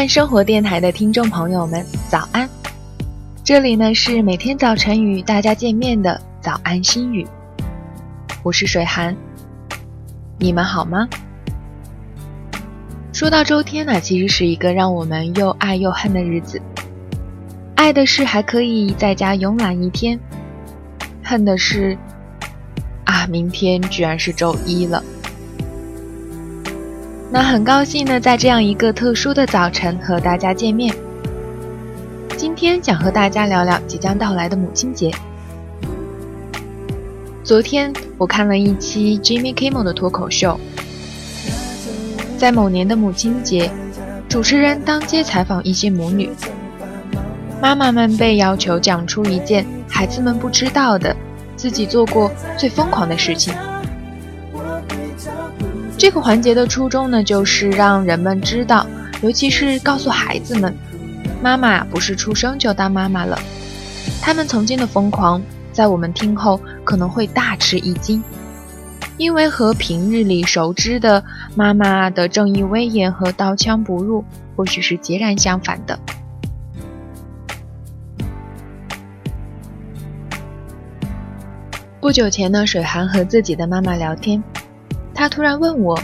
慢生活电台的听众朋友们，早安！这里呢是每天早晨与大家见面的早安心语，我是水寒，你们好吗？说到周天呢，其实是一个让我们又爱又恨的日子。爱的是还可以在家慵懒一天，恨的是啊，明天居然是周一了。那很高兴呢，在这样一个特殊的早晨和大家见面。今天想和大家聊聊即将到来的母亲节。昨天我看了一期 Jimmy Kimmel 的脱口秀，在某年的母亲节，主持人当街采访一些母女，妈妈们被要求讲出一件孩子们不知道的，自己做过最疯狂的事情。这个环节的初衷呢，就是让人们知道，尤其是告诉孩子们，妈妈不是出生就当妈妈了。他们曾经的疯狂，在我们听后可能会大吃一惊，因为和平日里熟知的妈妈的正义威严和刀枪不入，或许是截然相反的。不久前呢，水寒和自己的妈妈聊天。他突然问我：“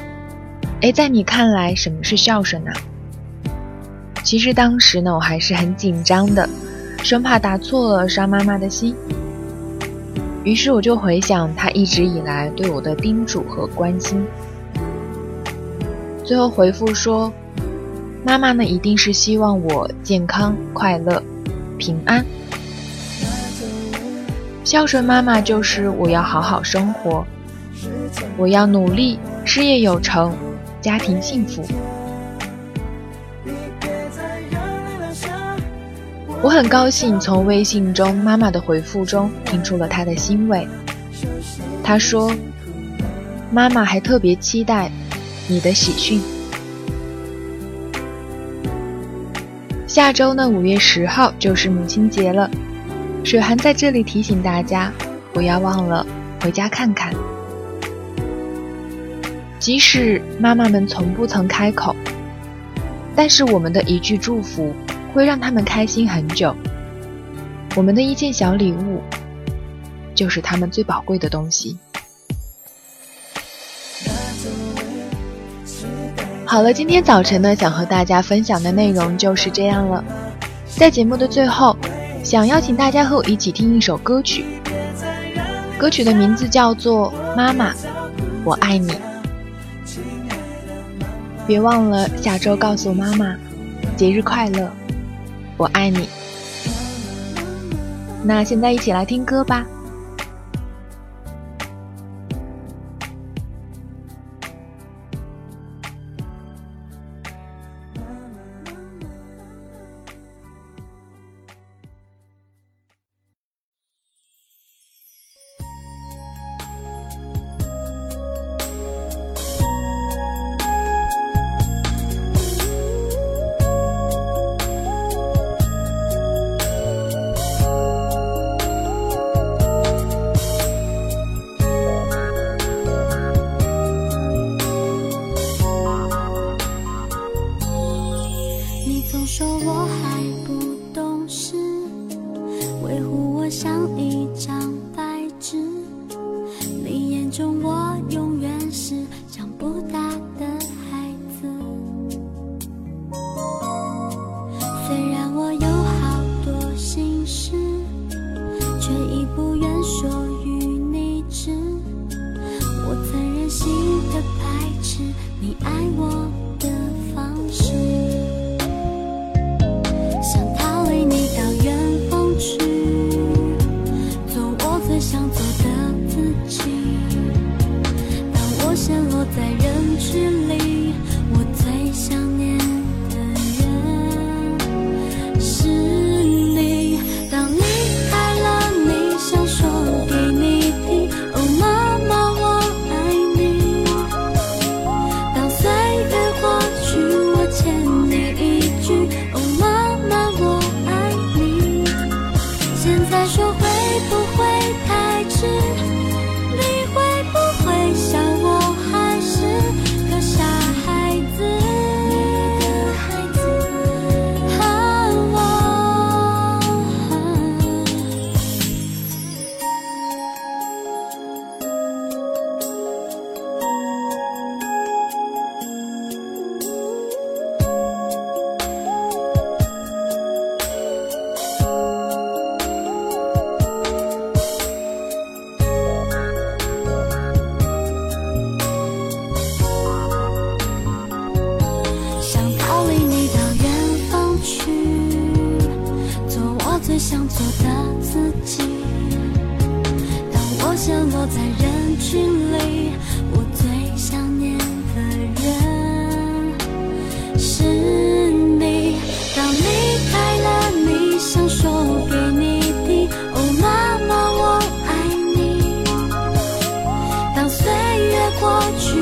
哎，在你看来，什么是孝顺呢？”其实当时呢，我还是很紧张的，生怕答错了伤妈妈的心。于是我就回想他一直以来对我的叮嘱和关心，最后回复说：“妈妈呢，一定是希望我健康、快乐、平安。孝顺妈妈就是我要好好生活。”我要努力，事业有成，家庭幸福。我很高兴从微信中妈妈的回复中听出了她的欣慰。她说：“妈妈还特别期待你的喜讯。”下周呢，五月十号就是母亲节了。水寒在这里提醒大家，不要忘了回家看看。即使妈妈们从不曾开口，但是我们的一句祝福会让他们开心很久。我们的一件小礼物，就是他们最宝贵的东西。好了，今天早晨呢，想和大家分享的内容就是这样了。在节目的最后，想邀请大家和我一起听一首歌曲，歌曲的名字叫做《妈妈，我爱你》。别忘了下周告诉妈妈，节日快乐，我爱你。那现在一起来听歌吧。维护我像一张去，